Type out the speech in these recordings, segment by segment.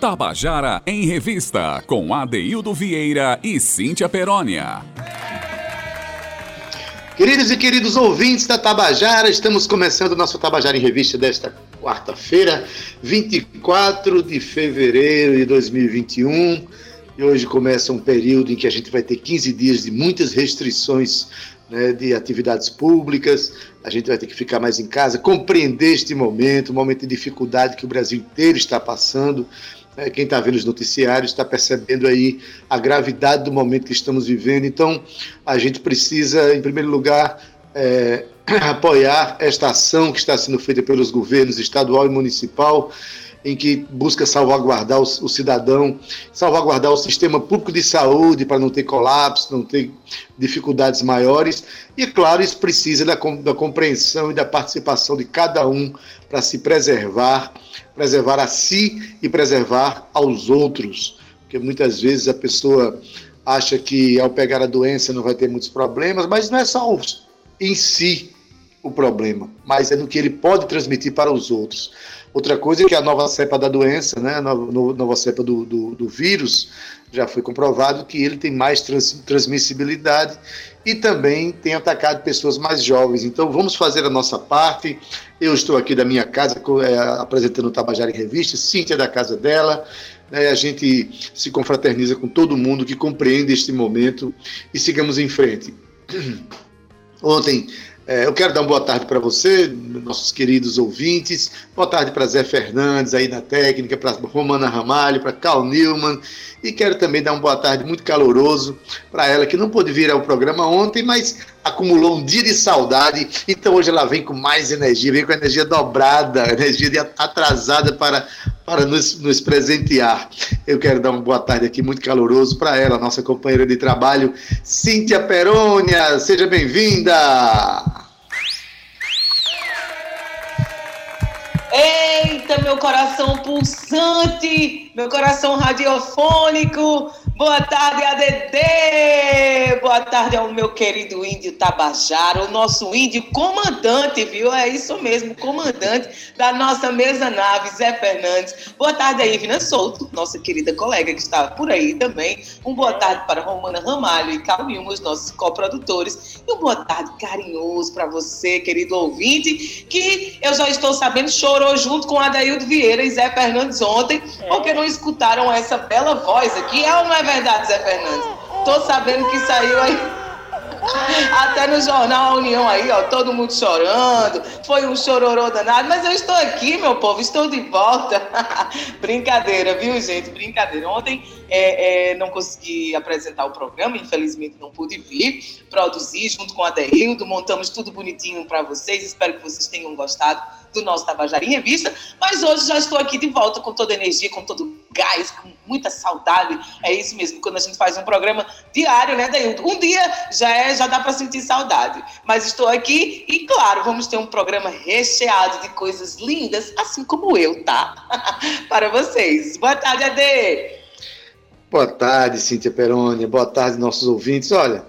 Tabajara em Revista, com Adeildo Vieira e Cíntia Perónia. Queridos e queridos ouvintes da Tabajara, estamos começando o nosso Tabajara em Revista desta quarta-feira, 24 de fevereiro de 2021. E hoje começa um período em que a gente vai ter 15 dias de muitas restrições né, de atividades públicas, a gente vai ter que ficar mais em casa, compreender este momento, um momento de dificuldade que o Brasil inteiro está passando. Né, quem está vendo os noticiários está percebendo aí a gravidade do momento que estamos vivendo. Então, a gente precisa, em primeiro lugar, é, apoiar esta ação que está sendo feita pelos governos estadual e municipal em que busca salvaguardar o, o, cidadão, salvaguardar o sistema público de saúde para não ter colapso, não ter dificuldades maiores. E, claro, isso precisa da, da compreensão e da participação de cada um para se preservar, preservar a si e preservar aos outros. Porque muitas vezes a pessoa acha que ao pegar a doença não vai ter muitos problemas, mas não é só em si o problema, mas é no que ele pode transmitir para os outros. Outra coisa é que a nova cepa da doença, né, a nova, nova cepa do, do, do, vírus, já foi comprovado que ele tem mais trans, transmissibilidade e também tem atacado pessoas mais jovens. Então vamos fazer a nossa parte. Eu estou aqui da minha casa é, apresentando o Tabajara em Revista, Cíntia da casa dela. Né, a gente se confraterniza com todo mundo que compreende este momento e sigamos em frente. Ontem é, eu quero dar uma boa tarde para você, nossos queridos ouvintes. Boa tarde para Zé Fernandes aí na técnica, para Romana Ramalho, para Carl Newman. E quero também dar uma boa tarde muito caloroso para ela, que não pôde vir ao programa ontem, mas acumulou um dia de saudade. Então hoje ela vem com mais energia, vem com energia dobrada, energia atrasada para, para nos, nos presentear. Eu quero dar uma boa tarde aqui muito caloroso para ela, nossa companheira de trabalho, Cíntia Perônia. Seja bem-vinda! Eita, meu coração pulsante, meu coração radiofônico. Boa tarde, ADD! Boa tarde ao meu querido índio Tabajara, o nosso índio comandante, viu? É isso mesmo, comandante da nossa mesa nave, Zé Fernandes. Boa tarde aí, Ivna Souto, nossa querida colega que está por aí também. Um boa tarde para Romana Ramalho e Calmilmo, os nossos coprodutores. E um boa tarde carinhoso para você, querido ouvinte, que eu já estou sabendo chorou junto com Adaildo Vieira e Zé Fernandes ontem, é. porque não escutaram essa bela voz aqui. É ou não é verdade, Zé Fernandes? Tô sabendo que saiu aí. Até no jornal A União aí, ó, todo mundo chorando. Foi um chororô danado, mas eu estou aqui, meu povo, estou de volta. Brincadeira, viu, gente? Brincadeira. Ontem é, é, não consegui apresentar o programa, infelizmente não pude vir, produzir junto com a Deildo, montamos tudo bonitinho para vocês. Espero que vocês tenham gostado do nosso Tabajara em Revista, mas hoje já estou aqui de volta com toda energia, com todo gás, com muita saudade. É isso mesmo, quando a gente faz um programa diário, né, Dailton? Um dia já é, já dá para sentir saudade. Mas estou aqui e, claro, vamos ter um programa recheado de coisas lindas, assim como eu, tá? para vocês. Boa tarde, Ade. Boa tarde, Cíntia Peroni. Boa tarde, nossos ouvintes. Olha,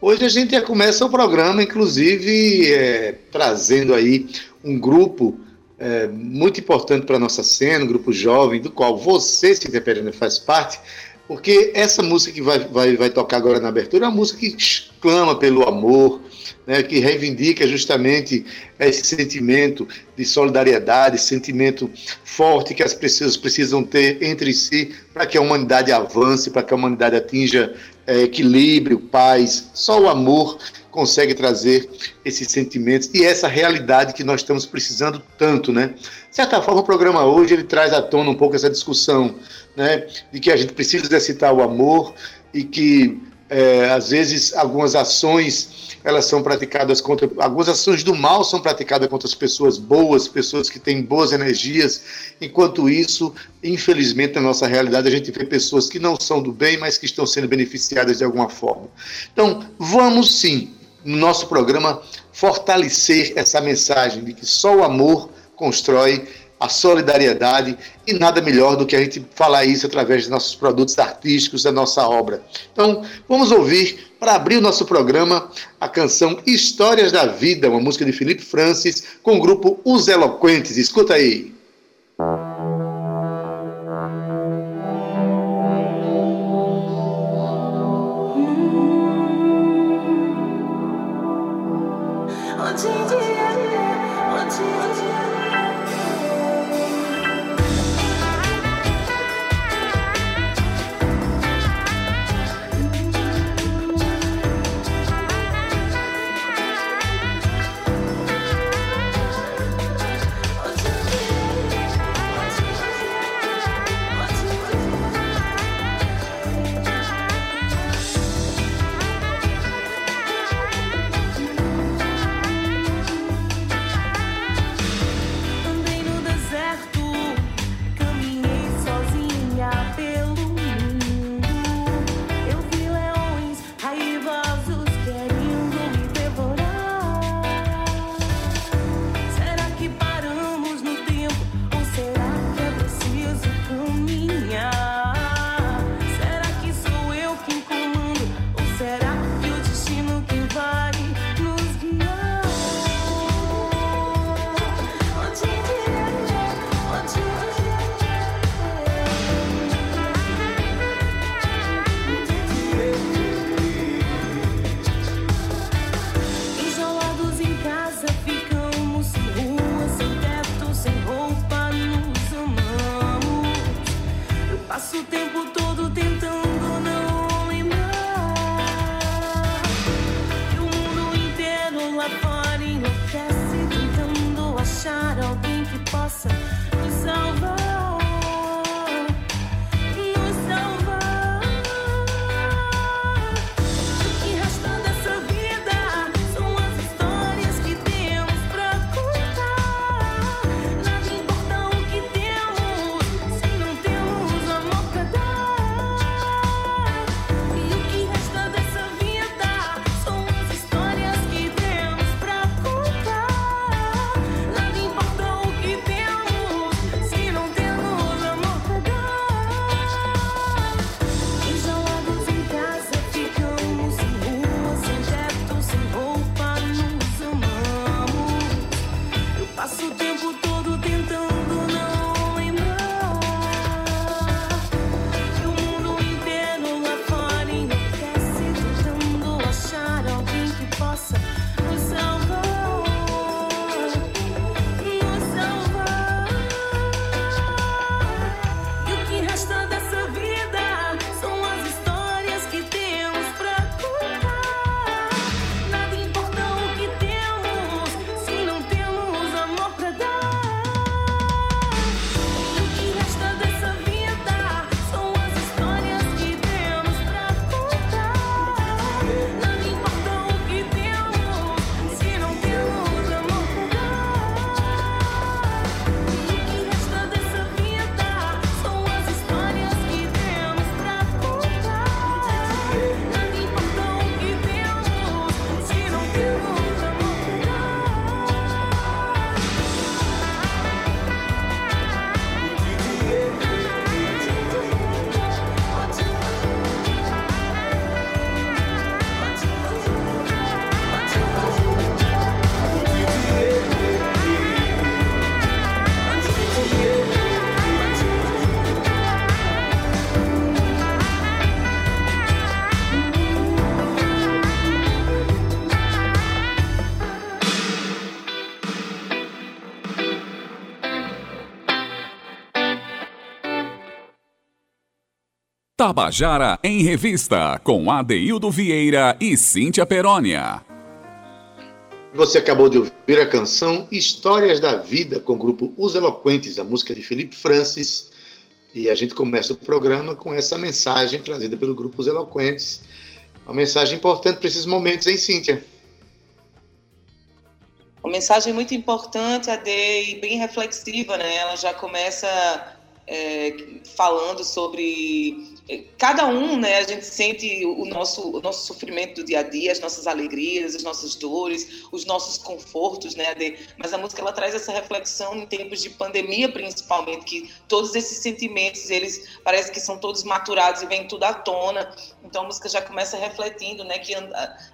hoje a gente já começa o programa, inclusive, é, trazendo aí um grupo é, muito importante para a nossa cena, um grupo jovem, do qual você, Cíntia Perena, faz parte, porque essa música que vai, vai, vai tocar agora na abertura é uma música que clama pelo amor, né, que reivindica justamente esse sentimento de solidariedade, sentimento forte que as pessoas precisam ter entre si para que a humanidade avance, para que a humanidade atinja é, equilíbrio, paz. Só o amor consegue trazer esses sentimentos e essa realidade que nós estamos precisando tanto, né? De certa forma, o programa hoje ele traz à tona um pouco essa discussão, né? De que a gente precisa exercitar o amor e que é, às vezes algumas ações elas são praticadas contra algumas ações do mal são praticadas contra as pessoas boas, pessoas que têm boas energias. Enquanto isso, infelizmente na nossa realidade a gente vê pessoas que não são do bem, mas que estão sendo beneficiadas de alguma forma. Então, vamos sim no nosso programa fortalecer essa mensagem de que só o amor constrói a solidariedade e nada melhor do que a gente falar isso através dos nossos produtos artísticos, da nossa obra. Então, vamos ouvir, para abrir o nosso programa, a canção Histórias da Vida, uma música de Felipe Francis, com o grupo Os Eloquentes. Escuta aí. Música Tabajara em Revista, com Adeildo Vieira e Cíntia Perónia. Você acabou de ouvir a canção Histórias da Vida, com o grupo Os Eloquentes, a música de Felipe Francis. E a gente começa o programa com essa mensagem trazida pelo grupo Os Eloquentes. Uma mensagem importante para esses momentos, hein, Cíntia? Uma mensagem muito importante, Ade, e bem reflexiva, né? Ela já começa é, falando sobre cada um, né, a gente sente o nosso, o nosso sofrimento do dia a dia, as nossas alegrias, as nossas dores, os nossos confortos, né, Ade? mas a música ela traz essa reflexão em tempos de pandemia, principalmente, que todos esses sentimentos, eles parece que são todos maturados e vêm tudo à tona, então a música já começa refletindo, né, que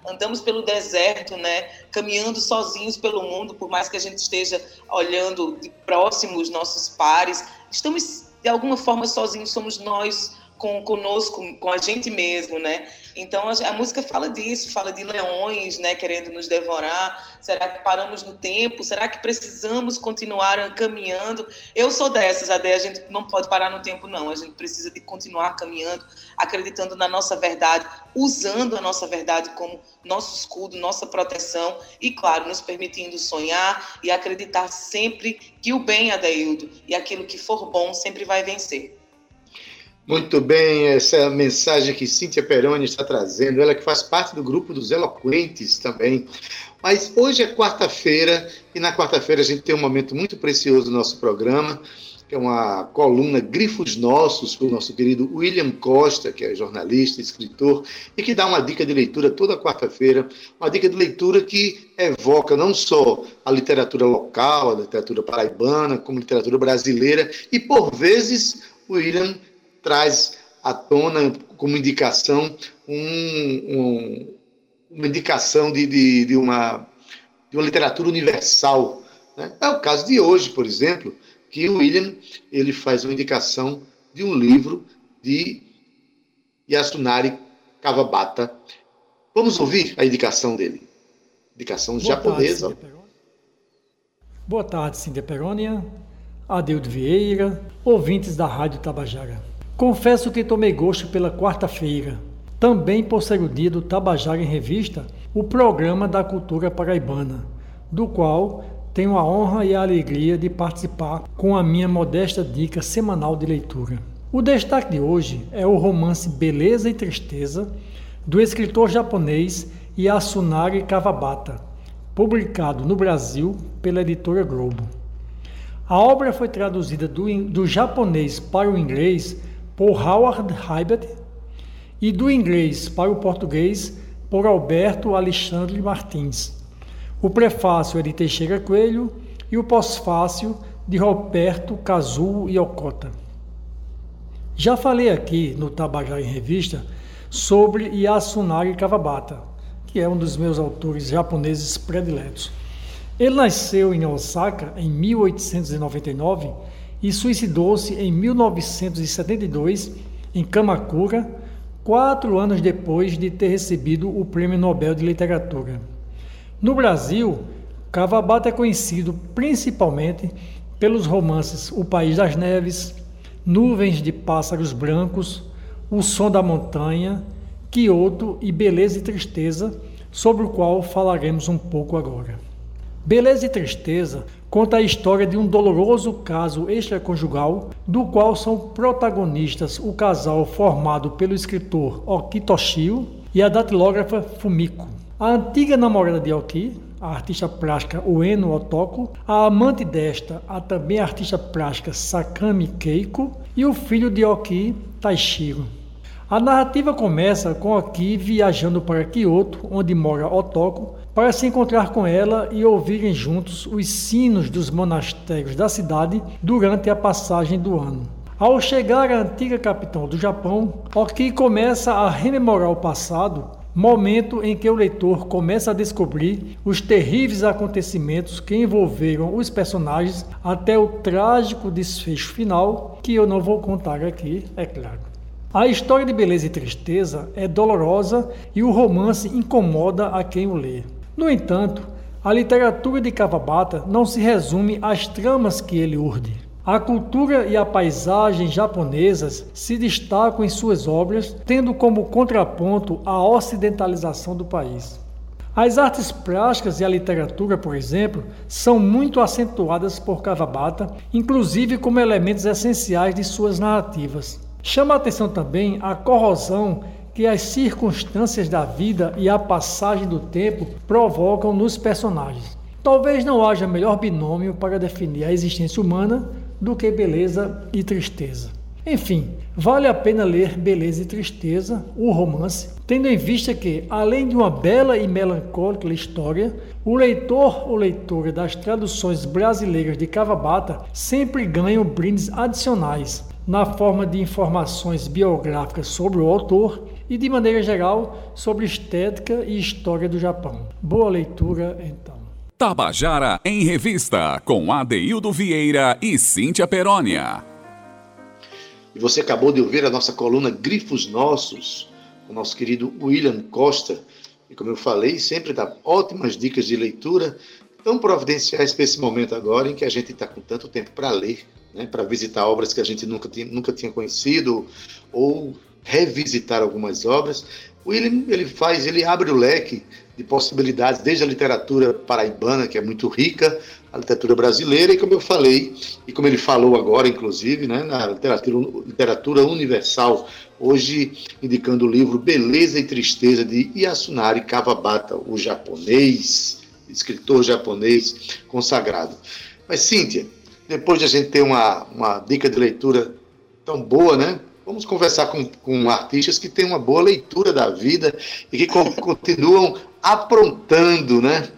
andamos pelo deserto, né, caminhando sozinhos pelo mundo, por mais que a gente esteja olhando de próximo os nossos pares, estamos de alguma forma sozinhos, somos nós com conosco, com a gente mesmo, né? Então a, a, música fala disso, fala de leões, né, querendo nos devorar. Será que paramos no tempo? Será que precisamos continuar caminhando? Eu sou dessas, Adé, a gente não pode parar no tempo não. A gente precisa de continuar caminhando, acreditando na nossa verdade, usando a nossa verdade como nosso escudo, nossa proteção e claro, nos permitindo sonhar e acreditar sempre que o bem, Adeildo, e aquilo que for bom sempre vai vencer. Muito bem, essa é a mensagem que Cíntia Peroni está trazendo, ela que faz parte do grupo dos Eloquentes também. Mas hoje é quarta-feira e na quarta-feira a gente tem um momento muito precioso no nosso programa, que é uma coluna Grifos Nossos, com o nosso querido William Costa, que é jornalista, escritor, e que dá uma dica de leitura toda quarta-feira, uma dica de leitura que evoca não só a literatura local, a literatura paraibana, como literatura brasileira, e por vezes William traz à tona como indicação um, um, uma indicação de, de, de, uma, de uma literatura universal. Né? É o caso de hoje, por exemplo, que o William ele faz uma indicação de um livro de Yasunari Kawabata. Vamos ouvir a indicação dele. Indicação Boa japonesa. Tarde, Boa tarde, Cíntia Perônia, Adeudo Vieira, ouvintes da Rádio Tabajara. Confesso que tomei gosto pela quarta-feira, também por ser o dia do Tabajara em Revista, o programa da cultura paraibana, do qual tenho a honra e a alegria de participar com a minha modesta dica semanal de leitura. O destaque de hoje é o romance Beleza e Tristeza, do escritor japonês Yasunari Kawabata, publicado no Brasil pela editora Globo. A obra foi traduzida do, do japonês para o inglês por Howard Hybert e do inglês para o português por Alberto Alexandre Martins. O prefácio é de Teixeira Coelho e o pós-fácio de Roberto Kazuo Yokota. Já falei aqui no Tabajara em Revista sobre Yasunari Kawabata, que é um dos meus autores japoneses prediletos. Ele nasceu em Osaka em 1899 e suicidou-se em 1972 em Kamakura, quatro anos depois de ter recebido o Prêmio Nobel de Literatura. No Brasil, Cavabata é conhecido principalmente pelos romances O País das Neves, Nuvens de Pássaros Brancos, O Som da Montanha, Quioto e Beleza e Tristeza, sobre o qual falaremos um pouco agora. Beleza e Tristeza conta a história de um doloroso caso extraconjugal, do qual são protagonistas o casal formado pelo escritor Oki Toshio e a datilógrafa Fumiko. A antiga namorada de Oki, a artista plástica Ueno Otoko, a amante desta, a também artista plástica Sakami Keiko, e o filho de Oki, Taishiro. A narrativa começa com Oki viajando para Kyoto, onde mora Otoko, para se encontrar com ela e ouvirem juntos os sinos dos monastérios da cidade durante a passagem do ano. Ao chegar à antiga capital do Japão, Oki começa a rememorar o passado momento em que o leitor começa a descobrir os terríveis acontecimentos que envolveram os personagens até o trágico desfecho final, que eu não vou contar aqui, é claro. A história de beleza e tristeza é dolorosa e o romance incomoda a quem o lê. No entanto, a literatura de Kawabata não se resume às tramas que ele urde. A cultura e a paisagem japonesas se destacam em suas obras, tendo como contraponto a ocidentalização do país. As artes plásticas e a literatura, por exemplo, são muito acentuadas por Kawabata, inclusive como elementos essenciais de suas narrativas. Chama a atenção também a corrosão que as circunstâncias da vida e a passagem do tempo provocam nos personagens. Talvez não haja melhor binômio para definir a existência humana do que beleza e tristeza. Enfim, vale a pena ler Beleza e Tristeza, o romance, tendo em vista que, além de uma bela e melancólica história, o leitor ou leitora das traduções brasileiras de Cavabata sempre ganham brindes adicionais, na forma de informações biográficas sobre o autor e, de maneira geral, sobre estética e história do Japão. Boa leitura, então. Tabajara em Revista, com Adeildo Vieira e Cíntia Perónia. E você acabou de ouvir a nossa coluna Grifos Nossos, com o nosso querido William Costa. E como eu falei, sempre dá ótimas dicas de leitura, tão providenciais para esse momento agora em que a gente está com tanto tempo para ler, né, para visitar obras que a gente nunca tinha, nunca tinha conhecido, ou revisitar algumas obras. O William ele faz, ele abre o leque de possibilidades, desde a literatura paraibana, que é muito rica, a literatura brasileira, e como eu falei, e como ele falou agora, inclusive, né, na literatura, literatura universal, hoje indicando o livro Beleza e Tristeza, de Yasunari Kawabata, o japonês, escritor japonês consagrado. Mas, Cíntia, depois de a gente ter uma, uma dica de leitura tão boa, né? Vamos conversar com, com artistas que têm uma boa leitura da vida e que continuam aprontando, né?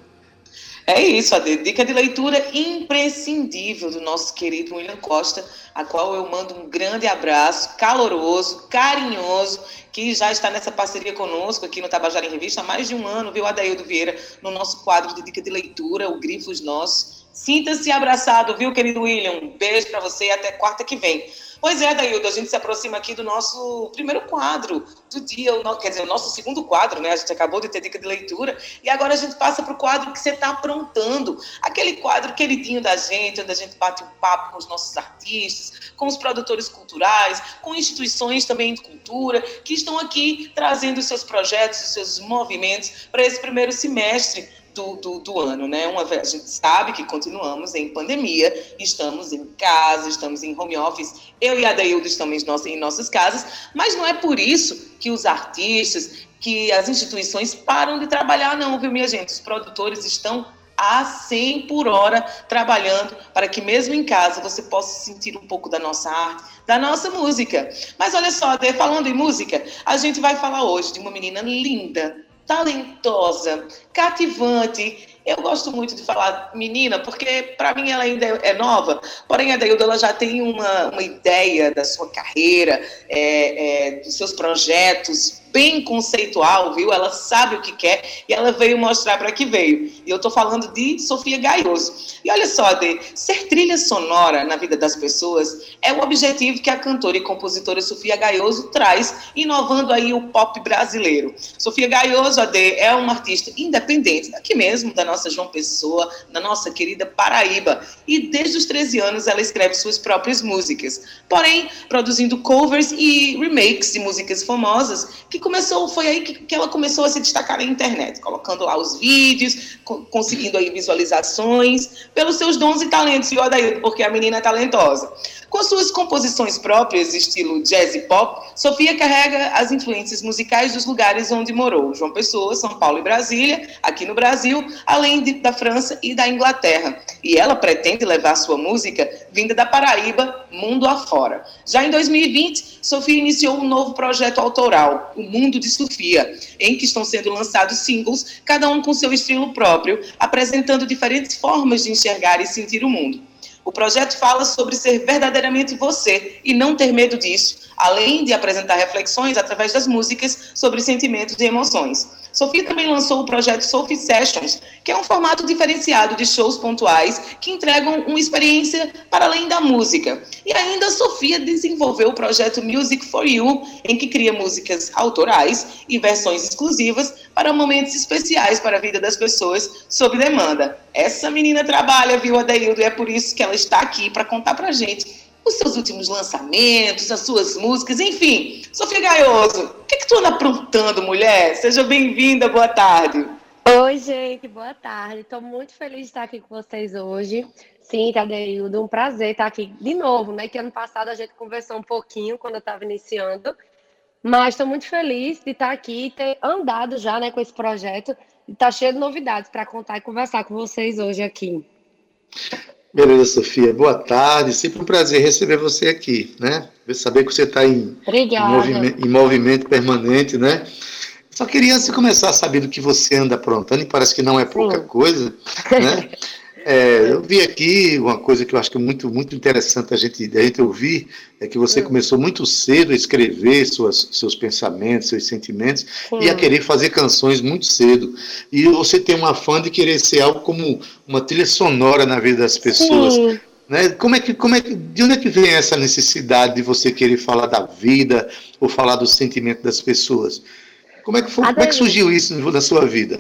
É isso, a dica de leitura imprescindível do nosso querido William Costa, a qual eu mando um grande abraço, caloroso, carinhoso, que já está nessa parceria conosco aqui no Tabajara em Revista há mais de um ano, viu, Adaildo Vieira, no nosso quadro de dica de leitura, o Grifos Nossos. Sinta-se abraçado, viu, querido William? Um beijo para você e até quarta que vem. Pois é, Daildo, a gente se aproxima aqui do nosso primeiro quadro do dia, quer dizer, o nosso segundo quadro, né? A gente acabou de ter dica de leitura e agora a gente passa para o quadro que você está aprontando. Aquele quadro queridinho da gente, onde a gente bate um papo com os nossos artistas, com os produtores culturais, com instituições também de cultura, que estão aqui trazendo os seus projetos, os seus movimentos para esse primeiro semestre do, do, do, ano, né? Uma vez, a gente sabe que continuamos em pandemia, estamos em casa, estamos em home office, eu e a Daildo estamos em, nossas, em nossas casas, mas não é por isso que os artistas, que as instituições param de trabalhar, não, viu, minha gente? Os produtores estão a 100 por hora trabalhando para que mesmo em casa você possa sentir um pouco da nossa arte, da nossa música. Mas olha só, falando em música, a gente vai falar hoje de uma menina linda, talentosa, cativante. Eu gosto muito de falar menina, porque para mim ela ainda é nova, porém a Dailda ela já tem uma, uma ideia da sua carreira, é, é, dos seus projetos, bem conceitual, viu? Ela sabe o que quer e ela veio mostrar para que veio. E eu estou falando de Sofia Gaioso. E olha só, de ser trilha sonora na vida das pessoas é o objetivo que a cantora e compositora Sofia Gaioso traz, inovando aí o pop brasileiro. Sofia Gaioso, AD, é uma artista independente, aqui mesmo da nossa João Pessoa, da nossa querida Paraíba. E desde os 13 anos ela escreve suas próprias músicas. Porém, produzindo covers e remakes de músicas famosas que começou, foi aí que, que ela começou a se destacar na internet, colocando lá os vídeos, co conseguindo aí visualizações, pelos seus dons e talentos, viu, Adaildo? Porque a menina é talentosa. Com suas composições próprias, estilo jazz e pop, Sofia carrega as influências musicais dos lugares onde morou, João Pessoa, São Paulo e Brasília, aqui no Brasil, além de, da França e da Inglaterra. E ela pretende levar sua música vinda da Paraíba, mundo afora. Já em 2020, Sofia iniciou um novo projeto autoral, O Mundo de Sofia, em que estão sendo lançados singles, cada um com seu estilo próprio, apresentando diferentes formas de enxergar e sentir o mundo. O projeto fala sobre ser verdadeiramente você e não ter medo disso, além de apresentar reflexões através das músicas sobre sentimentos e emoções. Sofia também lançou o projeto Sophie Sessions, que é um formato diferenciado de shows pontuais que entregam uma experiência para além da música. E ainda Sofia desenvolveu o projeto Music for You, em que cria músicas autorais e versões exclusivas para momentos especiais para a vida das pessoas sob demanda. Essa menina trabalha, viu, Adaildo, e é por isso que ela está aqui para contar para gente os seus últimos lançamentos, as suas músicas, enfim. Sofia Gaioso, o que, que tu anda aprontando, mulher? Seja bem-vinda, boa tarde. Oi, gente, boa tarde. Estou muito feliz de estar aqui com vocês hoje. Sim, Tadeildo, um prazer estar aqui de novo, né? Que ano passado a gente conversou um pouquinho quando eu estava iniciando. Mas estou muito feliz de estar aqui e ter andado já né, com esse projeto. E tá cheio de novidades para contar e conversar com vocês hoje aqui. Beleza, Sofia. Boa tarde. Sempre um prazer receber você aqui, né? Saber que você está em, em, movimento, em movimento permanente, né? Só queria, de começar, saber do que você anda aprontando, e parece que não é pouca Sim. coisa, né? É, eu vi aqui uma coisa que eu acho que é muito, muito interessante a gente, a gente ouvir, é que você hum. começou muito cedo a escrever suas, seus pensamentos, seus sentimentos, Sim. e a querer fazer canções muito cedo. E você tem uma fã de querer ser algo como uma trilha sonora na vida das pessoas. Sim. Né? Como é que, como é que, de onde é que vem essa necessidade de você querer falar da vida ou falar do sentimento das pessoas? Como é que, foi, como é que surgiu isso na sua vida?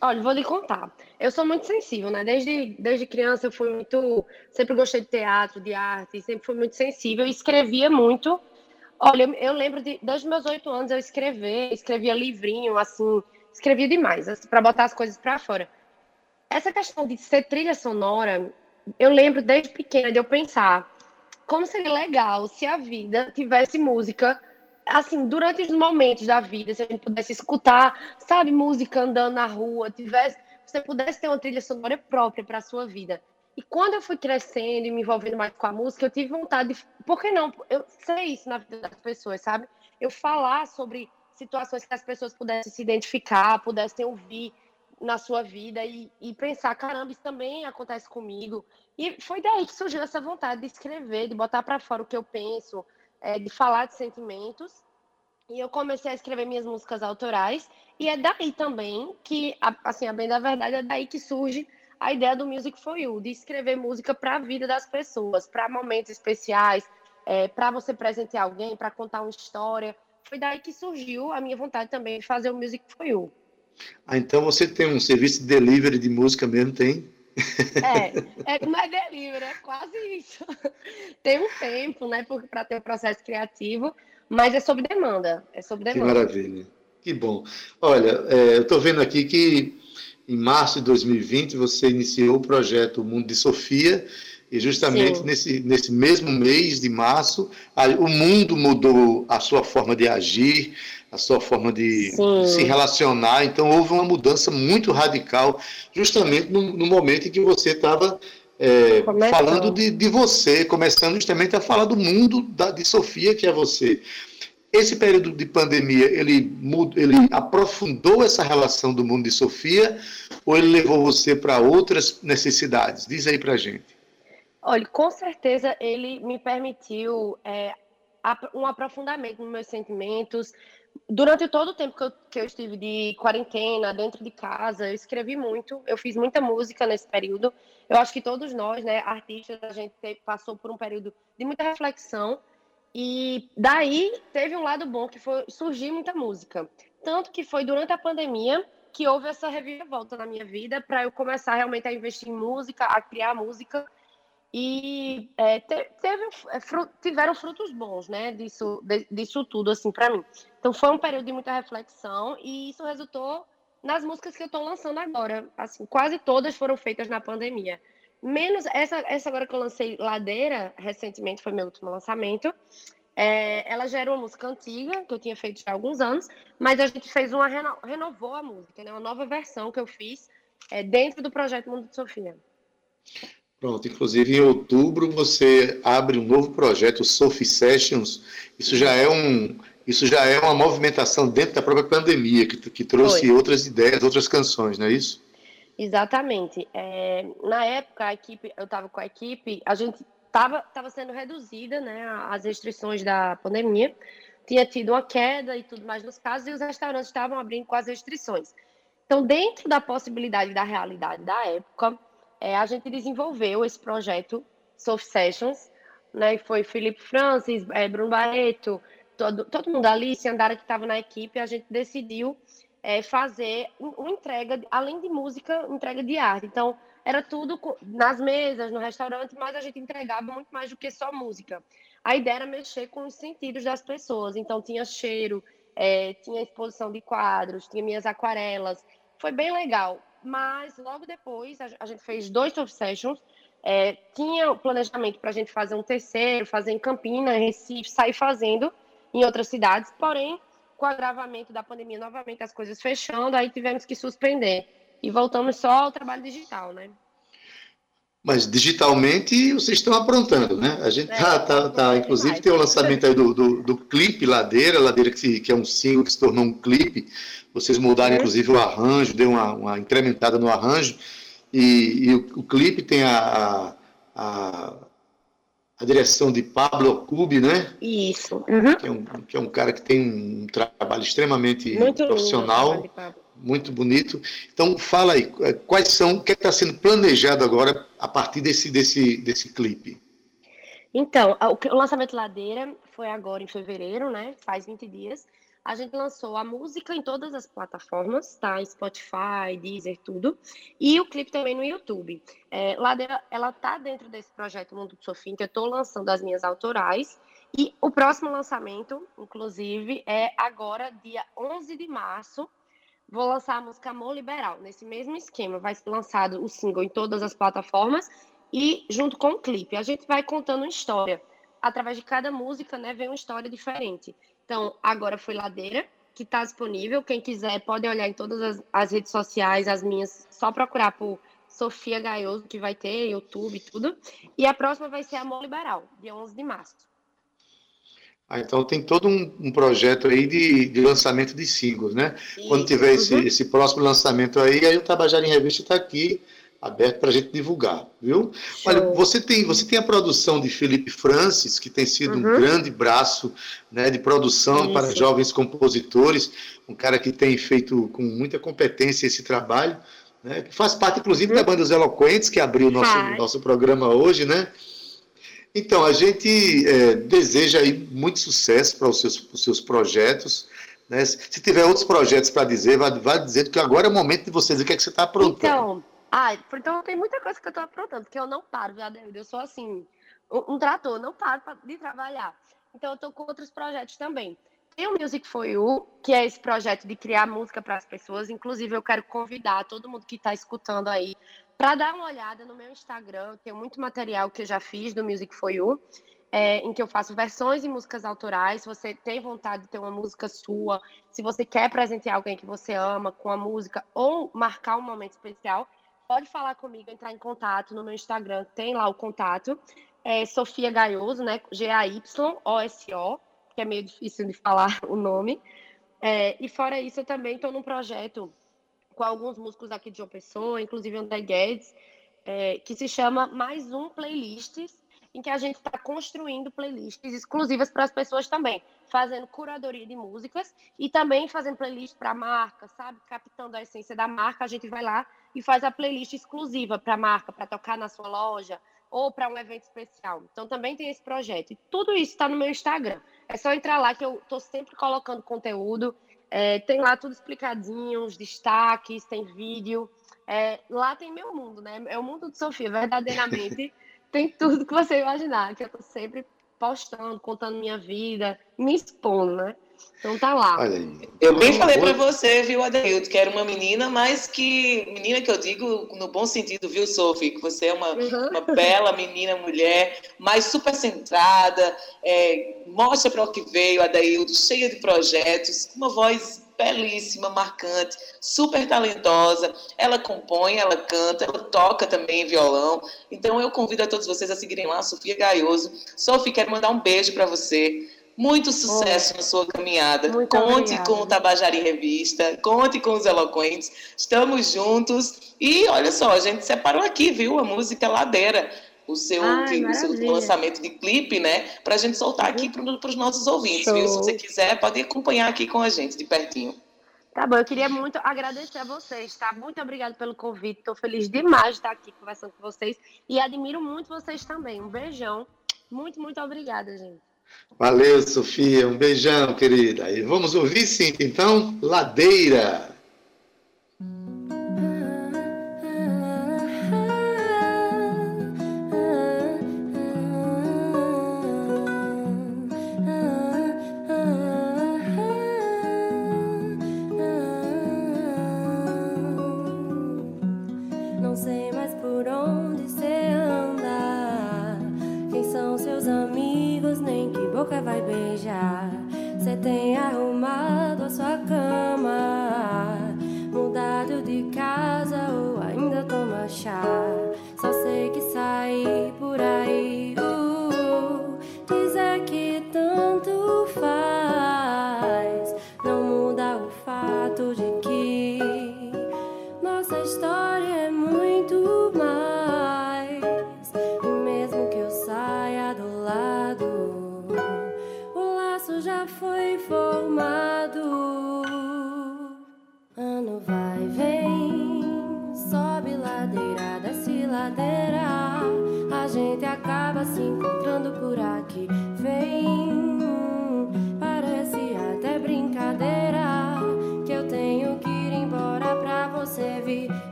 Olha, vou lhe contar. Eu sou muito sensível, né? Desde, desde criança eu fui muito. Sempre gostei de teatro, de arte, sempre fui muito sensível e escrevia muito. Olha, eu, lembro de. Desde meus oito anos eu escrevia, escrevia livrinho, assim, escrevia demais, assim, para botar as coisas para fora. Essa questão de ser trilha sonora, eu lembro desde pequena de eu pensar como seria legal se a vida tivesse música assim, durante os momentos da vida, se a gente pudesse escutar, sabe, música andando na rua, tivesse, você pudesse ter uma trilha sonora própria para a sua vida. E quando eu fui crescendo e me envolvendo mais com a música, eu tive vontade de, por que não? Eu sei isso na vida das pessoas, sabe? Eu falar sobre situações que as pessoas pudessem se identificar, pudessem ouvir na sua vida e, e pensar, caramba, isso também acontece comigo. E foi daí que surgiu essa vontade de escrever, de botar para fora o que eu penso, é, de falar de sentimentos. E eu comecei a escrever minhas músicas autorais. E é daí também que, assim, a bem da verdade, é daí que surge a ideia do Music for You, de escrever música para a vida das pessoas, para momentos especiais, é, para você presentear alguém, para contar uma história. Foi daí que surgiu a minha vontade também de fazer o Music for You. Ah, então você tem um serviço de delivery de música mesmo, tem? É, é não é delivery, é quase isso. Tem um tempo, né, para ter o um processo criativo, mas é sob demanda. É sob demanda. Que maravilha. Que bom. Olha, é, eu estou vendo aqui que em março de 2020 você iniciou o projeto Mundo de Sofia, e justamente nesse, nesse mesmo mês de março, a, o mundo mudou a sua forma de agir, a sua forma de Sim. se relacionar. Então, houve uma mudança muito radical, justamente no, no momento em que você estava é, falando de, de você, começando justamente a falar do mundo da, de Sofia, que é você. esse período de pandemia, ele, ele aprofundou essa relação do mundo de Sofia ou ele levou você para outras necessidades? Diz aí para gente. Olha, com certeza ele me permitiu é, um aprofundamento nos meus sentimentos. Durante todo o tempo que eu, que eu estive de quarentena, dentro de casa, eu escrevi muito, eu fiz muita música nesse período. Eu acho que todos nós, né, artistas, a gente passou por um período de muita reflexão e daí teve um lado bom que foi surgir muita música. Tanto que foi durante a pandemia que houve essa reviravolta na minha vida para eu começar realmente a investir em música, a criar música. E é, teve, é, tiveram frutos bons, né, disso, disso tudo, assim, para mim. Então foi um período de muita reflexão e isso resultou nas músicas que eu estou lançando agora. Assim, quase todas foram feitas na pandemia. Menos essa, essa agora que eu lancei, Ladeira, recentemente foi meu último lançamento. É, ela já era uma música antiga, que eu tinha feito já há alguns anos, mas a gente fez uma, reno, renovou a música, né? uma nova versão que eu fiz é, dentro do projeto Mundo de Sofia. Pronto, inclusive em outubro você abre um novo projeto, o Sophie Sessions. Isso já é um, isso já é uma movimentação dentro da própria pandemia que, que trouxe Foi. outras ideias, outras canções, não é isso? Exatamente. É, na época, a equipe, eu estava com a equipe, a gente estava tava sendo reduzida, né, as restrições da pandemia. Tinha tido uma queda e tudo mais nos casos, e os restaurantes estavam abrindo com as restrições. Então, dentro da possibilidade da realidade da época, é, a gente desenvolveu esse projeto Soft Sessions, né, foi Felipe Francis, é, Bruno Barreto, todo, todo mundo ali, Andara que estava na equipe, a gente decidiu é, fazer uma entrega, além de música, entrega de arte. Então, era tudo nas mesas, no restaurante, mas a gente entregava muito mais do que só música. A ideia era mexer com os sentidos das pessoas. Então, tinha cheiro, é, tinha exposição de quadros, tinha minhas aquarelas. Foi bem legal. Mas, logo depois, a, gente fez dois soft sessions. É, tinha o planejamento para a gente fazer um terceiro, fazer em Campinas, Recife, sair fazendo em outras cidades. Porém, com o agravamento da pandemia, novamente as coisas fechando, aí tivemos que suspender. E voltamos só ao trabalho digital, né? Mas digitalmente vocês estão aprontando, né? A gente é, tá, tá, tá inclusive tem o lançamento aí do, do, do clipe Ladeira, Ladeira que, que é um single que se tornou um clipe. Vocês mudaram, uhum. inclusive, o arranjo, deu uma, uma incrementada no arranjo. E, e o, o, clipe tem a, a, a a direção de Pablo Cubi, né? Isso. Uhum. Que, é um, que, é um, cara que tem um trabalho extremamente muito profissional, lindo, muito bonito. Então, fala aí, eh, quais são, o que é está sendo planejado agora a partir desse, desse, desse clipe? Então, o lançamento Ladeira foi agora em fevereiro, né? Faz 20 dias. A gente lançou a música em todas as plataformas, tá? Spotify, Deezer, tudo. E o clipe também no YouTube. É, Ladeira, ela tá dentro desse projeto Mundo de Sofia, que eu tô lançando as minhas autorais. E o próximo lançamento, inclusive, é agora, dia 11 de março. Vou lançar a música Amor Liberal, nesse mesmo esquema. Vai ser lançado o single em todas as plataformas e junto com o clipe. A gente vai contando uma história. Através de cada música, né, vem uma história diferente. Então, agora foi Ladeira, que está disponível. Quem quiser pode olhar em todas as, as, redes sociais, as minhas, só procurar por Sofia Gaioso, que vai ter, YouTube e tudo. E a próxima vai ser Amor Liberal, dia 11 de março. Ah, então tem todo um, um projeto aí de, de, lançamento de singles, né? Isso. Quando tiver esse, uhum. esse próximo lançamento aí, aí o Tabajara em Revista está aqui aberto para a gente divulgar, viu? Show. Olha, você tem, você tem a produção de Felipe Francis, que tem sido uhum. um grande braço né, de produção Isso. para jovens compositores, um cara que tem feito com muita competência esse trabalho, né, que faz parte, inclusive, uhum. da Banda dos Eloquentes, que abriu o nosso, nosso programa hoje, né? Então, a gente é, deseja aí muito sucesso para os seus, os seus projetos, né? Se tiver outros projetos para dizer, vai, vai dizer que agora é o momento de você dizer o que, é que você está aprontando. Então, ah, então tem muita coisa que eu tô aprontando, porque eu não paro, Eu sou assim, um, trator, não paro de trabalhar. Então eu tô com outros projetos também. Tem o Music for You, que é esse projeto de criar música para as pessoas. Inclusive, eu quero convidar todo mundo que está escutando aí para dar uma olhada no meu Instagram. Tem muito material que eu já fiz do Music for You, é, em que eu faço versões de músicas autorais. Se você tem vontade de ter uma música sua, se você quer presentear alguém que você ama com a música ou marcar um momento especial, pode falar comigo, entrar em contato no meu Instagram, tem lá o contato. É Sofia Gaioso, né? G-A-Y-O-S-O. que é meio difícil de falar o nome. É, e fora isso, eu também estou num projeto com alguns músicos aqui de João Pessoa, inclusive André Guedes, é, que se chama Mais Um Playlists, em que a gente está construindo playlists exclusivas para as pessoas também, fazendo curadoria de músicas e também fazendo playlist para a marca, sabe? Captando a essência da marca, a gente vai lá e faz a playlist exclusiva para a marca, para tocar na sua loja ou para um evento especial. Então também tem esse projeto. E tudo isso está no meu Instagram. É só entrar lá que eu estou sempre colocando conteúdo. É, tem lá tudo explicadinho, os destaques, tem vídeo. É, lá tem meu mundo, né? É o mundo de Sofia, verdadeiramente. tem tudo que você imaginar, que eu tô sempre postando, contando minha vida, me expondo, né? Então tá lá. Eu bem falei para você, viu, Adeildo, que era uma menina, mas que. Menina que eu digo no bom sentido, viu, Sophie? Que você é uma, uhum. uma bela menina, mulher, mas super centrada, é, mostra para o que veio, Adeildo, cheia de projetos, uma voz belíssima, marcante, super talentosa. Ela compõe, ela canta, ela toca também violão. Então eu convido a todos vocês a seguirem lá, Sofia Gaioso. Sofia, quero mandar um beijo para você. Muito sucesso oh, na sua caminhada. Conte obrigada. com o Tabajari Revista, conte com os Eloquentes. Estamos juntos. E olha só, a gente separou aqui, viu? A música Ladeira o seu, Ai, o seu lançamento de clipe, né? Para a gente soltar aqui uhum. para os nossos ouvintes, Show. viu? Se você quiser, pode acompanhar aqui com a gente, de pertinho. Tá bom, eu queria muito agradecer a vocês, tá? Muito obrigada pelo convite. Estou feliz demais de estar aqui conversando com vocês e admiro muito vocês também. Um beijão. Muito, muito obrigada, gente. Valeu, Sofia. Um beijão, querida. E vamos ouvir, sim, então, Ladeira.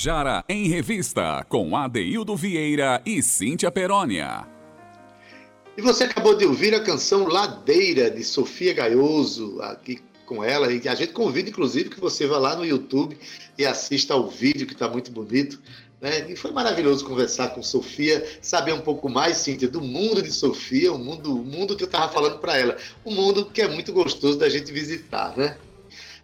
Tabajara em Revista, com Adeildo Vieira e Cíntia Perónia. E você acabou de ouvir a canção Ladeira, de Sofia Gaioso, aqui com ela. E a gente convida, inclusive, que você vá lá no YouTube e assista ao vídeo, que está muito bonito. Né? E foi maravilhoso conversar com Sofia, saber um pouco mais, Cíntia, do mundo de Sofia, o mundo, o mundo que eu estava falando para ela. Um mundo que é muito gostoso da gente visitar, né?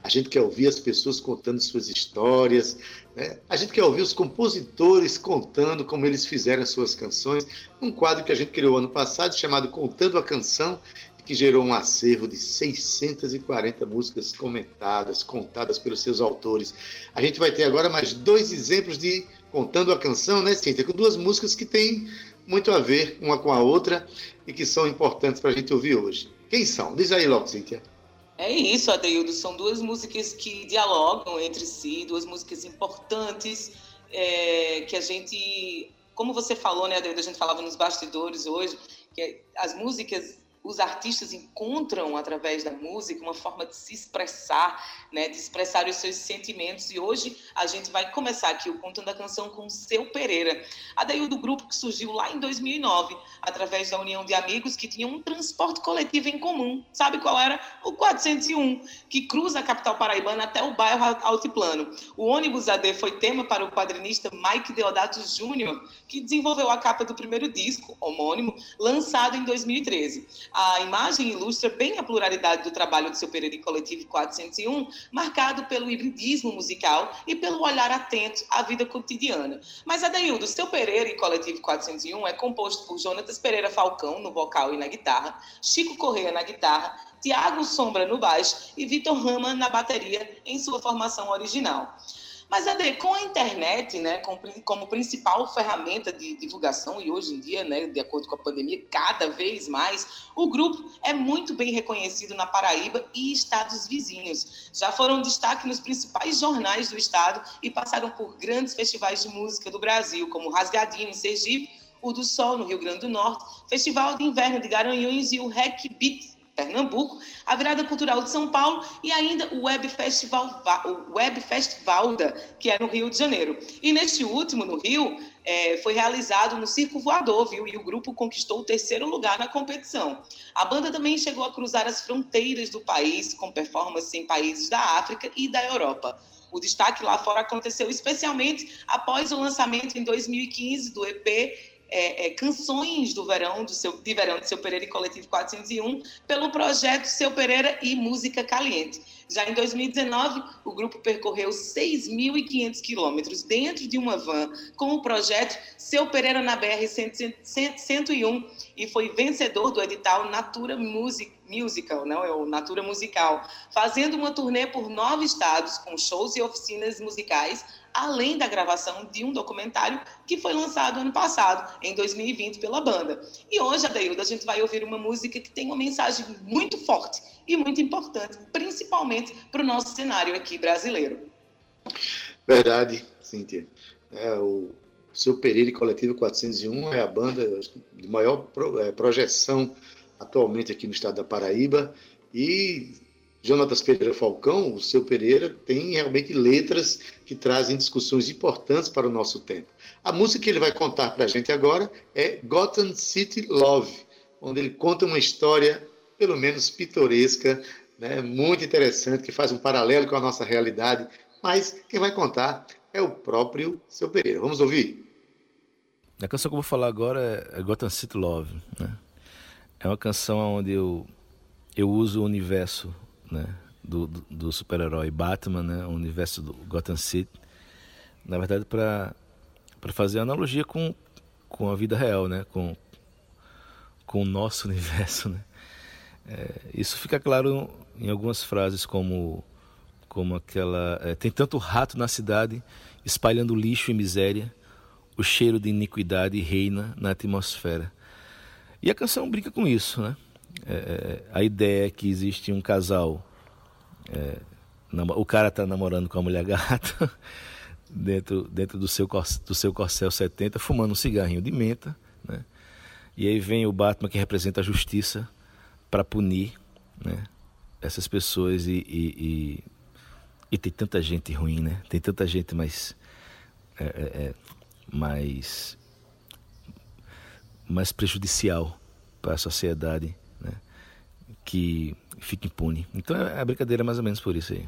A gente quer ouvir as pessoas contando suas histórias, né? a gente quer ouvir os compositores contando como eles fizeram as suas canções. Um quadro que a gente criou ano passado chamado Contando a Canção, que gerou um acervo de 640 músicas comentadas, contadas pelos seus autores. A gente vai ter agora mais dois exemplos de Contando a Canção, né, Cíntia? Com duas músicas que têm muito a ver uma com a outra e que são importantes para a gente ouvir hoje. Quem são? Diz aí logo, Cíntia. É isso, Adeildo. São duas músicas que dialogam entre si, duas músicas importantes é, que a gente, como você falou, né, Adeildo? A gente falava nos bastidores hoje, que as músicas os artistas encontram através da música uma forma de se expressar, né, de expressar os seus sentimentos. E hoje a gente vai começar aqui o Contando a Canção com o Seu Pereira, a daí do grupo que surgiu lá em 2009, através da união de amigos que tinham um transporte coletivo em comum. Sabe qual era? O 401, que cruza a capital paraibana até o bairro Altiplano. O ônibus AD foi tema para o quadrinista Mike Deodato Jr., que desenvolveu a capa do primeiro disco, homônimo, lançado em 2013. A imagem ilustra bem a pluralidade do trabalho do seu Pereira Coletivo 401, marcado pelo hibridismo musical e pelo olhar atento à vida cotidiana. Mas, Adaildo, seu Pereira e Coletivo 401 é composto por Jonatas Pereira Falcão no vocal e na guitarra, Chico Correia na guitarra, Tiago Sombra no baixo e Vitor Rama na bateria em sua formação original. Mas, Ade, com a internet, né, como principal ferramenta de divulgação, e hoje em dia, né, de acordo com a pandemia, cada vez mais, o grupo é muito bem reconhecido na Paraíba e estados vizinhos. Já foram destaque nos principais jornais do estado e passaram por grandes festivais de música do Brasil, como Rasgadinho, em Sergipe, o do Sol, no Rio Grande do Norte, Festival de Inverno de Garanhuns e o Rec Beat Pernambuco, a Virada Cultural de São Paulo e ainda o Web Festival, o Web Festivalda, que é no Rio de Janeiro. E neste último, no Rio, é, foi realizado no Circo Voador, viu? E o grupo conquistou o terceiro lugar na competição. A banda também chegou a cruzar as fronteiras do país, com performances em países da África e da Europa. O destaque lá fora aconteceu especialmente após o lançamento em 2015 do EP é, é, canções do verão, do seu, de verão do Seu Pereira e Coletivo 401, pelo projeto Seu Pereira e Música Caliente. Já em 2019, o grupo percorreu 6.500 quilômetros dentro de uma van com o projeto Seu Pereira na BR 101 e foi vencedor do edital Natura Music, Musical, não é o Natura Musical, fazendo uma turnê por nove estados com shows e oficinas musicais além da gravação de um documentário que foi lançado ano passado, em 2020, pela banda. E hoje, Adailda, a gente vai ouvir uma música que tem uma mensagem muito forte e muito importante, principalmente para o nosso cenário aqui brasileiro. Verdade, Cíntia. É, o seu Pereira Coletivo 401 é a banda de maior é, projeção atualmente aqui no estado da Paraíba e Jonatas Pereira Falcão, o seu Pereira, tem realmente letras que trazem discussões importantes para o nosso tempo. A música que ele vai contar para a gente agora é Gotham City Love, onde ele conta uma história, pelo menos pitoresca, né, muito interessante, que faz um paralelo com a nossa realidade, mas quem vai contar é o próprio seu Pereira. Vamos ouvir? A canção que eu vou falar agora é Gotham City Love. Né? É uma canção onde eu, eu uso o universo né, do, do, do super-herói Batman, né, o universo do Gotham City, na verdade para fazer analogia com, com a vida real, né, com, com o nosso universo, né. É, isso fica claro em algumas frases como como aquela é, tem tanto rato na cidade espalhando lixo e miséria, o cheiro de iniquidade reina na atmosfera. E a canção brinca com isso, né? É, é, a ideia é que existe um casal, é, o cara está namorando com a mulher gata, dentro, dentro do, seu, do seu Corcel 70, fumando um cigarrinho de menta, né? e aí vem o Batman que representa a justiça para punir né? essas pessoas e, e, e, e, tem tanta gente ruim, né? tem tanta gente mais, é, é, é mais, mais prejudicial para a sociedade que fique impune. Então a brincadeira é mais ou menos por isso aí.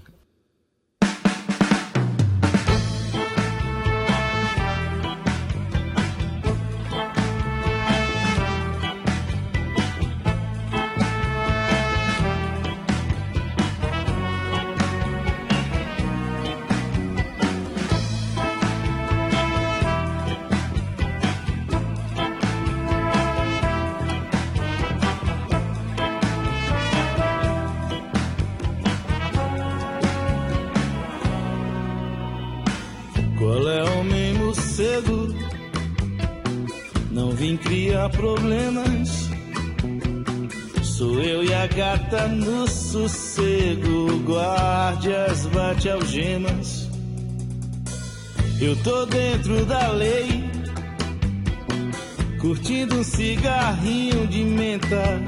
Problemas. Sou eu e a gata no sossego, guardias bate algemas. Eu tô dentro da lei, curtindo um cigarrinho de menta,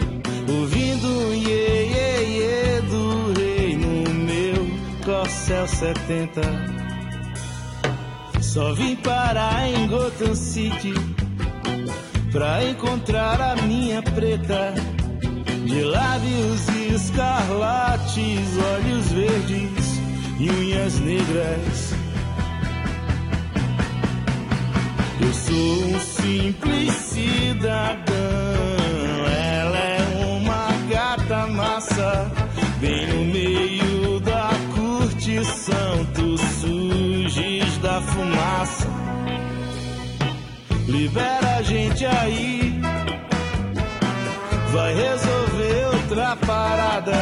ouvindo um iê, iê, iê do rei no meu Corcel 70. Só vim parar em Gotham City pra encontrar a minha preta. De lábios escarlates, olhos verdes e unhas negras. Eu sou um simples cidadão, ela é uma gata massa, bem no meio da curtição, tu surges da fumaça. Libera a gente aí. Vai resolver outra parada.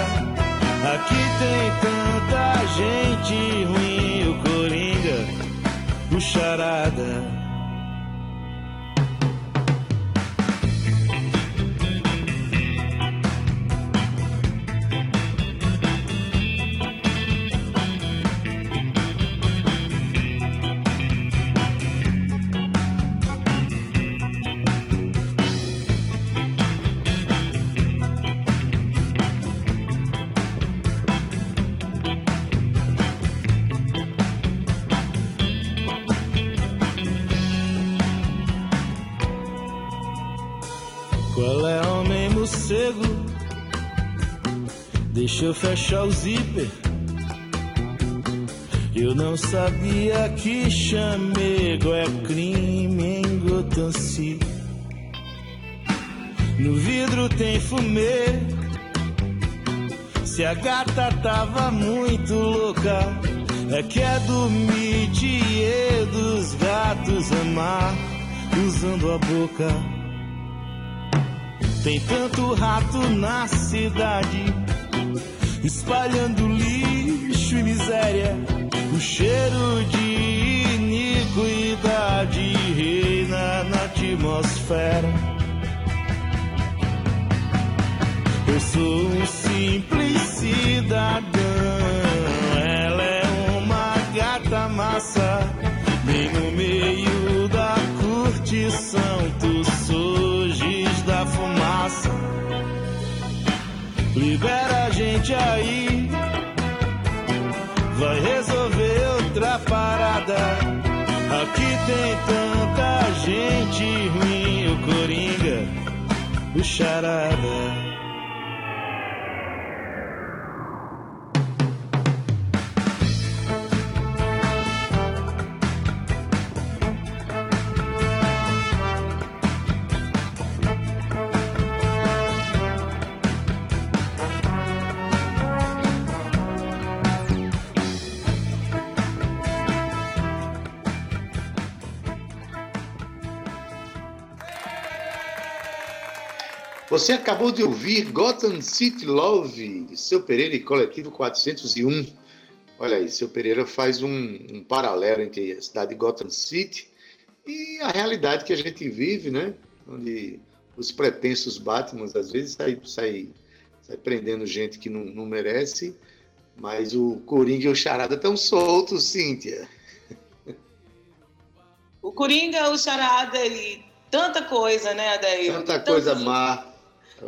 Aqui tem tanta gente ruim, o Coringa, o Charada. Deixa eu fechar o zíper. Eu não sabia que chamego é crime em Gotham. No vidro tem fumê. Se a gata tava muito louca, é que é do métier dos gatos amar usando a boca. Tem tanto rato na cidade espalhando lixo e miséria. O cheiro de iniquidade reina na atmosfera. Eu sou um simples cidadão, ela é uma gata massa, bem no meio da curtição, tu surges fumaça. Libera a gente aí. Vai resolver outra parada. Aqui tem tanta gente ruim, o Coringa, o Charada. Você acabou de ouvir Gotham City Love, de Seu Pereira e Coletivo 401. Olha aí, Seu Pereira faz um, um, paralelo entre a cidade de Gotham City e a realidade que a gente vive, né? Onde os pretensos Batman às vezes saem sai, sai prendendo gente que não, não merece, mas o Coringa e o Charada estão soltos, Cíntia. O Coringa, o Charada e tanta coisa, né, Adair? Tanta coisa má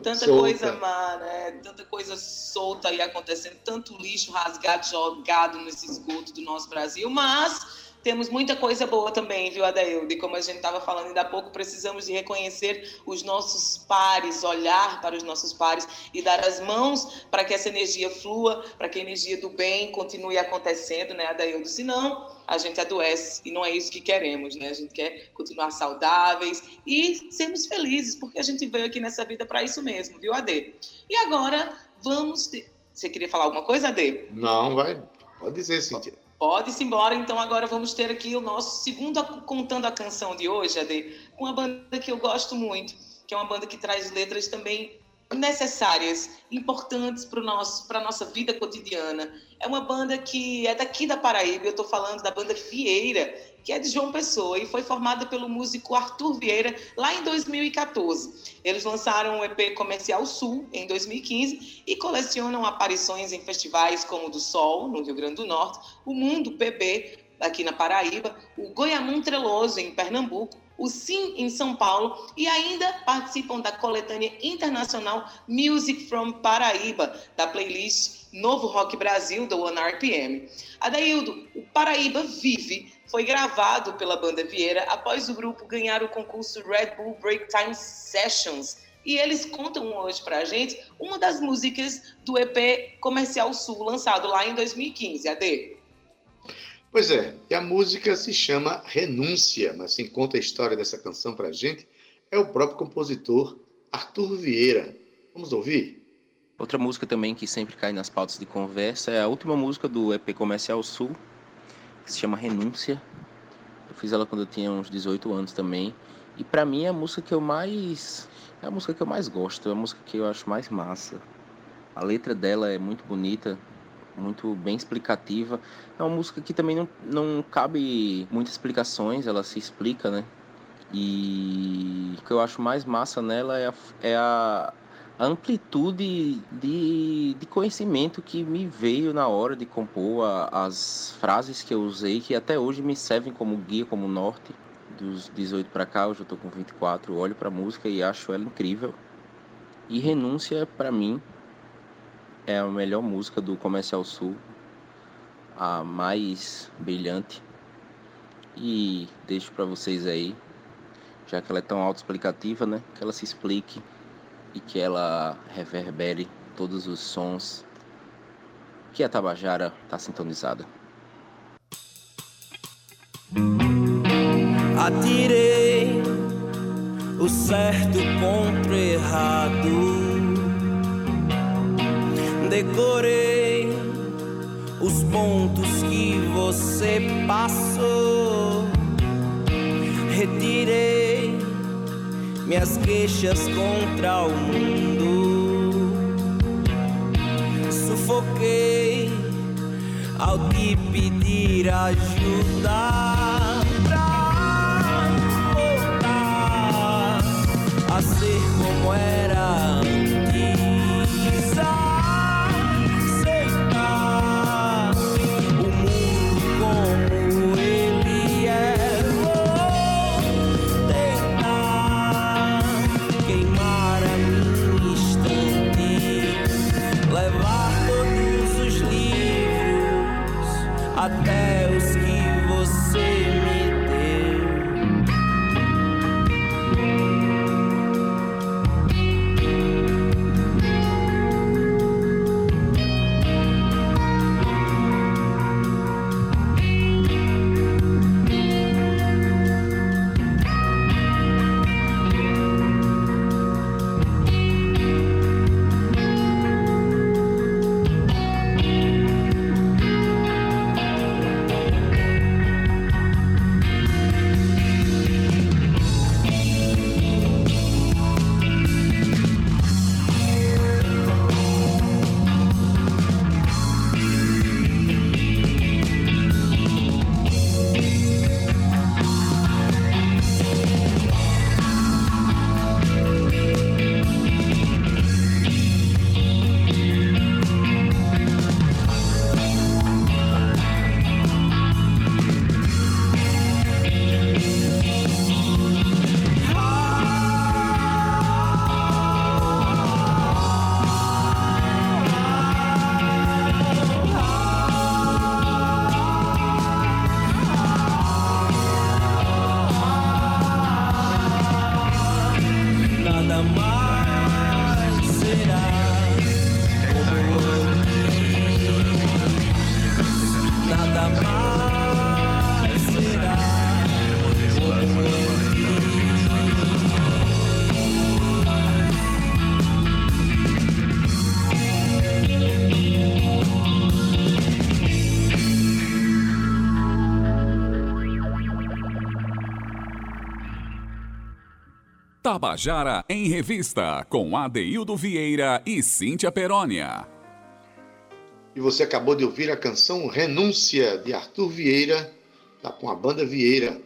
tanta solta. coisa má, né? Tanta coisa solta aí acontecendo, tanto lixo rasgado, jogado nesse esgoto do nosso Brasil, mas temos muita coisa boa também, viu, Adaildo? E como a gente estava falando ainda há pouco, precisamos de reconhecer os nossos pares, olhar para os nossos pares e dar as mãos para que essa energia flua, para que a energia do bem continue acontecendo, né, Adaildo? Senão, a gente adoece e não é isso que queremos, né? A gente quer continuar saudáveis e sermos felizes, porque a gente veio aqui nessa vida para isso mesmo, viu, Ade? E agora, vamos... Você queria falar alguma coisa, Ade? Não, vai. Pode dizer, Cíntia. Pode-se embora, então agora vamos ter aqui o nosso segundo Contando a Canção de hoje, Ade, com uma banda que eu gosto muito, que é uma banda que traz letras também necessárias, importantes para a nossa vida cotidiana. É uma banda que é daqui da Paraíba, eu estou falando da banda Vieira, que é de João Pessoa e foi formada pelo músico Arthur Vieira lá em 2014. Eles lançaram o EP Comercial Sul em 2015 e colecionam aparições em festivais como o do Sol, no Rio Grande do Norte, o Mundo PB, aqui na Paraíba, o Goiamum Treloso, em Pernambuco, o Sim em São Paulo e ainda participam da coletânea internacional Music from Paraíba, da playlist Novo Rock Brasil, do One RPM. Adaildo, o Paraíba Vive foi gravado pela banda Vieira após o grupo ganhar o concurso Red Bull Break Time Sessions. E eles contam hoje pra gente uma das músicas do EP Comercial Sul, lançado lá em 2015. Ade? Pois é, e a música se chama Renúncia, mas quem conta a história dessa canção pra gente é o próprio compositor Arthur Vieira. Vamos ouvir? Outra música também que sempre cai nas pautas de conversa é a última música do EP Comercial Sul, que se chama Renúncia. Eu fiz ela quando eu tinha uns 18 anos também. E para mim é a música que eu mais é a música que eu mais gosto, é a música que eu acho mais massa. A letra dela é muito bonita, muito bem explicativa. É uma música que também não, não cabe muitas explicações, ela se explica, né? E o que eu acho mais massa nela é a, é a, amplitude de, de conhecimento que me veio na hora de compor a, as frases que eu usei, que até hoje me servem como guia, como norte. Dos 18 para cá, hoje eu tô com 24, olho para a música e acho ela incrível. E Renúncia, para mim, é a melhor música do Comercial Sul, a mais brilhante. E deixo para vocês aí, já que ela é tão autoexplicativa, né? Que ela se explique e que ela reverbere todos os sons que a Tabajara está sintonizada. Atirei o certo contra o errado. Decorei os pontos que você passou. Retirei minhas queixas contra o mundo. Sufoquei ao te pedir ajuda a ser como era Tabajara em Revista, com Adeildo Vieira e Cíntia Perónia. E você acabou de ouvir a canção Renúncia, de Arthur Vieira, tá com a banda Vieira.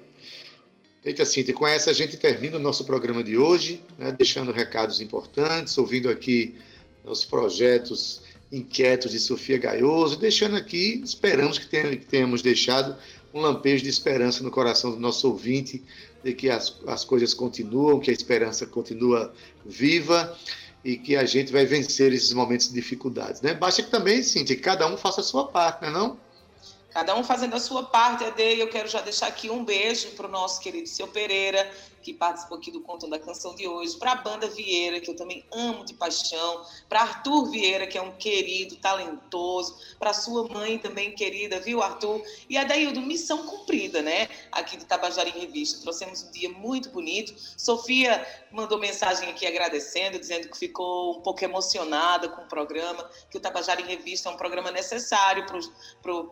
Eita, Cíntia, com essa a gente termina o nosso programa de hoje, né, deixando recados importantes, ouvindo aqui os projetos inquietos de Sofia Gaioso, deixando aqui, esperamos que, tenha, que tenhamos deixado um lampejo de esperança no coração do nosso ouvinte, de que as, as coisas continuam, que a esperança continua viva e que a gente vai vencer esses momentos de dificuldades. Né? Basta que também, sim, que cada um faça a sua parte, não é não? Cada um fazendo a sua parte, Ade. Eu quero já deixar aqui um beijo para o nosso querido seu Pereira, que participou aqui do Conto da Canção de hoje, para a Banda Vieira, que eu também amo de paixão, para Arthur Vieira, que é um querido, talentoso, para sua mãe também querida, viu, Arthur? E a Daildo, missão cumprida, né? Aqui do Tabajara em Revista. Trouxemos um dia muito bonito. Sofia mandou mensagem aqui agradecendo, dizendo que ficou um pouco emocionada com o programa, que o Tabajara em Revista é um programa necessário para o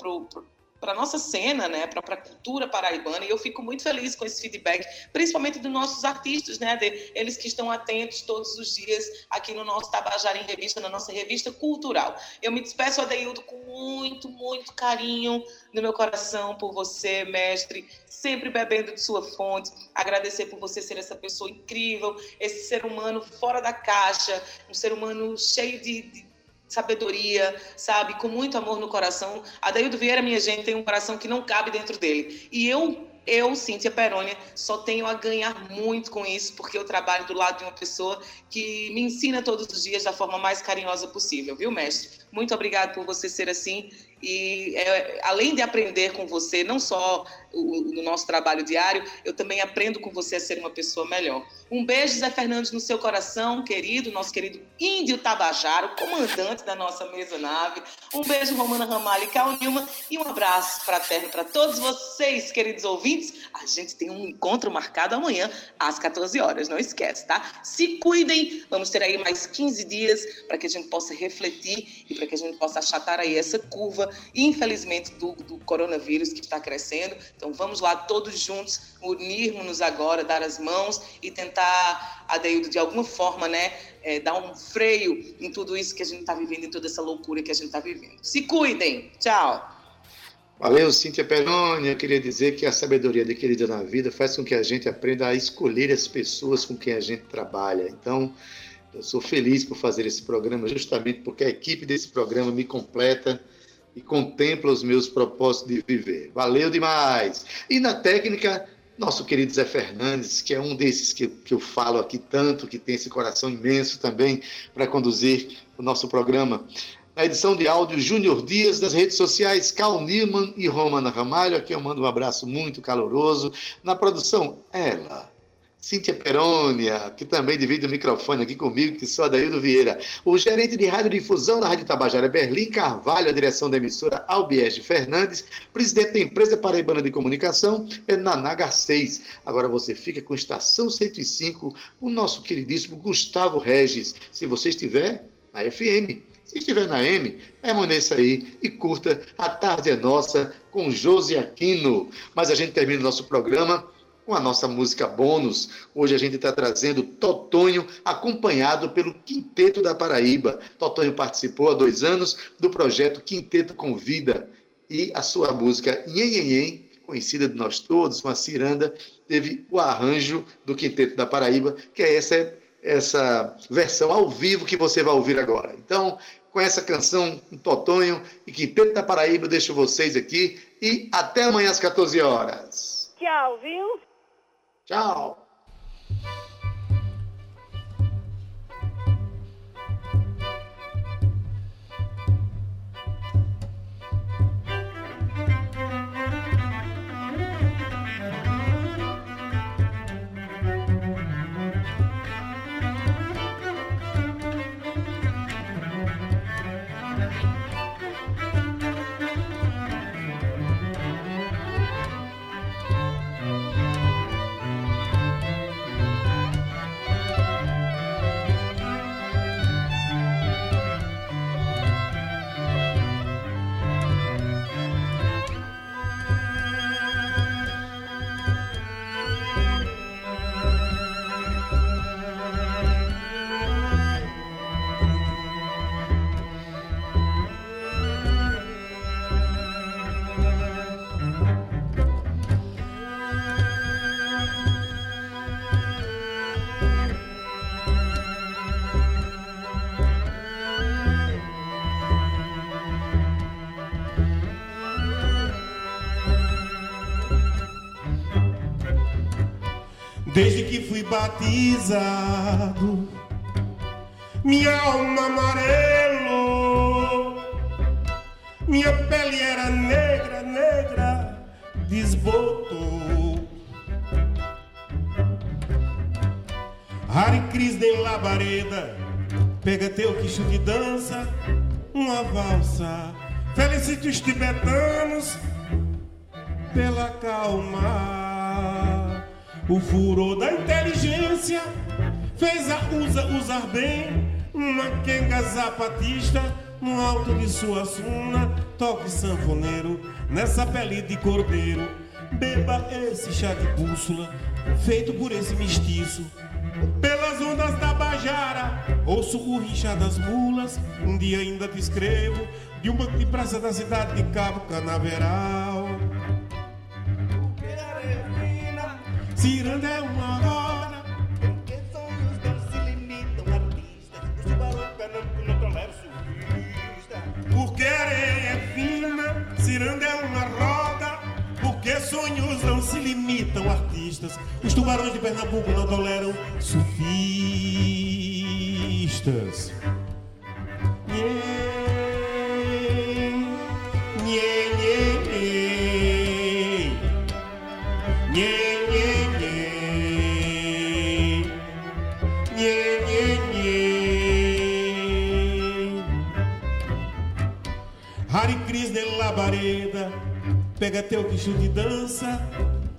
para nossa cena, né, para a cultura paraibana, e eu fico muito feliz com esse feedback, principalmente dos nossos artistas, né, de, eles que estão atentos todos os dias aqui no nosso Tabajara em Revista, na nossa revista cultural. Eu me despeço, Adeildo, com muito, muito carinho no meu coração por você, mestre, sempre bebendo de sua fonte, agradecer por você ser essa pessoa incrível, esse ser humano fora da caixa, um ser humano cheio de, de sabedoria, sabe, com muito amor no coração. Adaildo Vieira, minha gente, tem um coração que não cabe dentro dele. E eu, eu, Cíntia Perônia, só tenho a ganhar muito com isso, porque eu trabalho do lado de uma pessoa que me ensina todos os dias da forma mais carinhosa possível, viu, mestre? Muito obrigado por você ser assim e é, além de aprender com você, não só o, no nosso trabalho diário, eu também aprendo com você a ser uma pessoa melhor. Um beijo, Zé Fernandes, no seu coração, querido, nosso querido Índio Tabajara, o comandante da nossa mesa nave. Um beijo, Romana Ramalho e Cal Nilma, e um abraço fraterno para todos vocês, queridos ouvintes. A gente tem um encontro marcado amanhã, às 14 horas, não esquece, tá? Se cuidem, vamos ter aí mais 15 dias para que a gente possa refletir e para que a gente possa achatar aí essa curva infelizmente, do, do coronavírus que está crescendo. Então, vamos lá todos juntos, unirmos-nos agora, dar as mãos e tentar, Adeildo, de alguma forma, né, é, dar um freio em tudo isso que a gente está vivendo, em toda essa loucura que a gente está vivendo. Se cuidem! Tchau! Valeu, Cíntia Peroni. Eu queria dizer que a sabedoria de querida na vida faz com que a gente aprenda a escolher as pessoas com quem a gente trabalha. Então, eu sou feliz por fazer esse programa, justamente porque a equipe desse programa me completa e contempla os meus propósitos de viver. Valeu demais! E na técnica, nosso querido Zé Fernandes, que é um desses que, que eu falo aqui tanto, que tem esse coração imenso também para conduzir o nosso programa. Na edição de áudio, Júnior Dias, das redes sociais, Cal Newman e Romana Ramalho. Aqui eu mando um abraço muito caloroso. Na produção, ela, Cíntia Perônia, que também divide o microfone aqui comigo, que sou Adaildo Vieira. O gerente de radiodifusão da Rádio Tabajara, Berlim Carvalho, a direção da emissora Albiege Fernandes, presidente da empresa Paraibana de Comunicação, é Naná Garcês. Agora você fica com Estação 105, o nosso queridíssimo Gustavo Regis. Se você estiver na FM, se estiver na M, permaneça aí e curta A Tarde é Nossa com Josi Aquino. Mas a gente termina o nosso programa com a nossa música bônus. Hoje a gente está trazendo Totonho, acompanhado pelo Quinteto da Paraíba. Totonho participou há dois anos do projeto Quinteto Convida e a sua música Nhen, conhecida de nós todos, uma ciranda, teve o arranjo do Quinteto da Paraíba, que é essa, essa versão ao vivo que você vai ouvir agora. Então, com essa canção, Totonho e Quinteto da Paraíba, eu deixo vocês aqui e até amanhã às 14 horas. Tchau, viu? Tchau. Desde que fui batizado. Minha alma amarelo, minha pele era negra, negra, desbotou. Hare Krishna em labareda, pega teu quicho de dança, uma valsa. Felicite os tibetanos pela calma. O furor da inteligência fez a usa usar bem uma quenga zapatista no alto de sua suna. Toque sanfoneiro nessa pele de cordeiro. Beba esse chá de bússola feito por esse mestiço. Pelas ondas da Bajara, ouço o rinchar das mulas. Um dia ainda te escrevo de um banco de praça da cidade de Cabo Canaveral. Ciranda é uma hora. Porque sonhos não se limitam artistas. O tubarão Pernambuco não tolera surfista. Porque areia é fina, ciranda é uma roda. Porque sonhos não se limitam artistas. Os tubarões de Pernambuco não toleram surfistas. Yeah. Labareda, pega teu quicho de dança,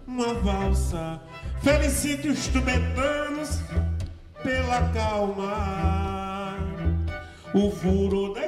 uma valsa. Felicite os tubetanos pela calma. O furo da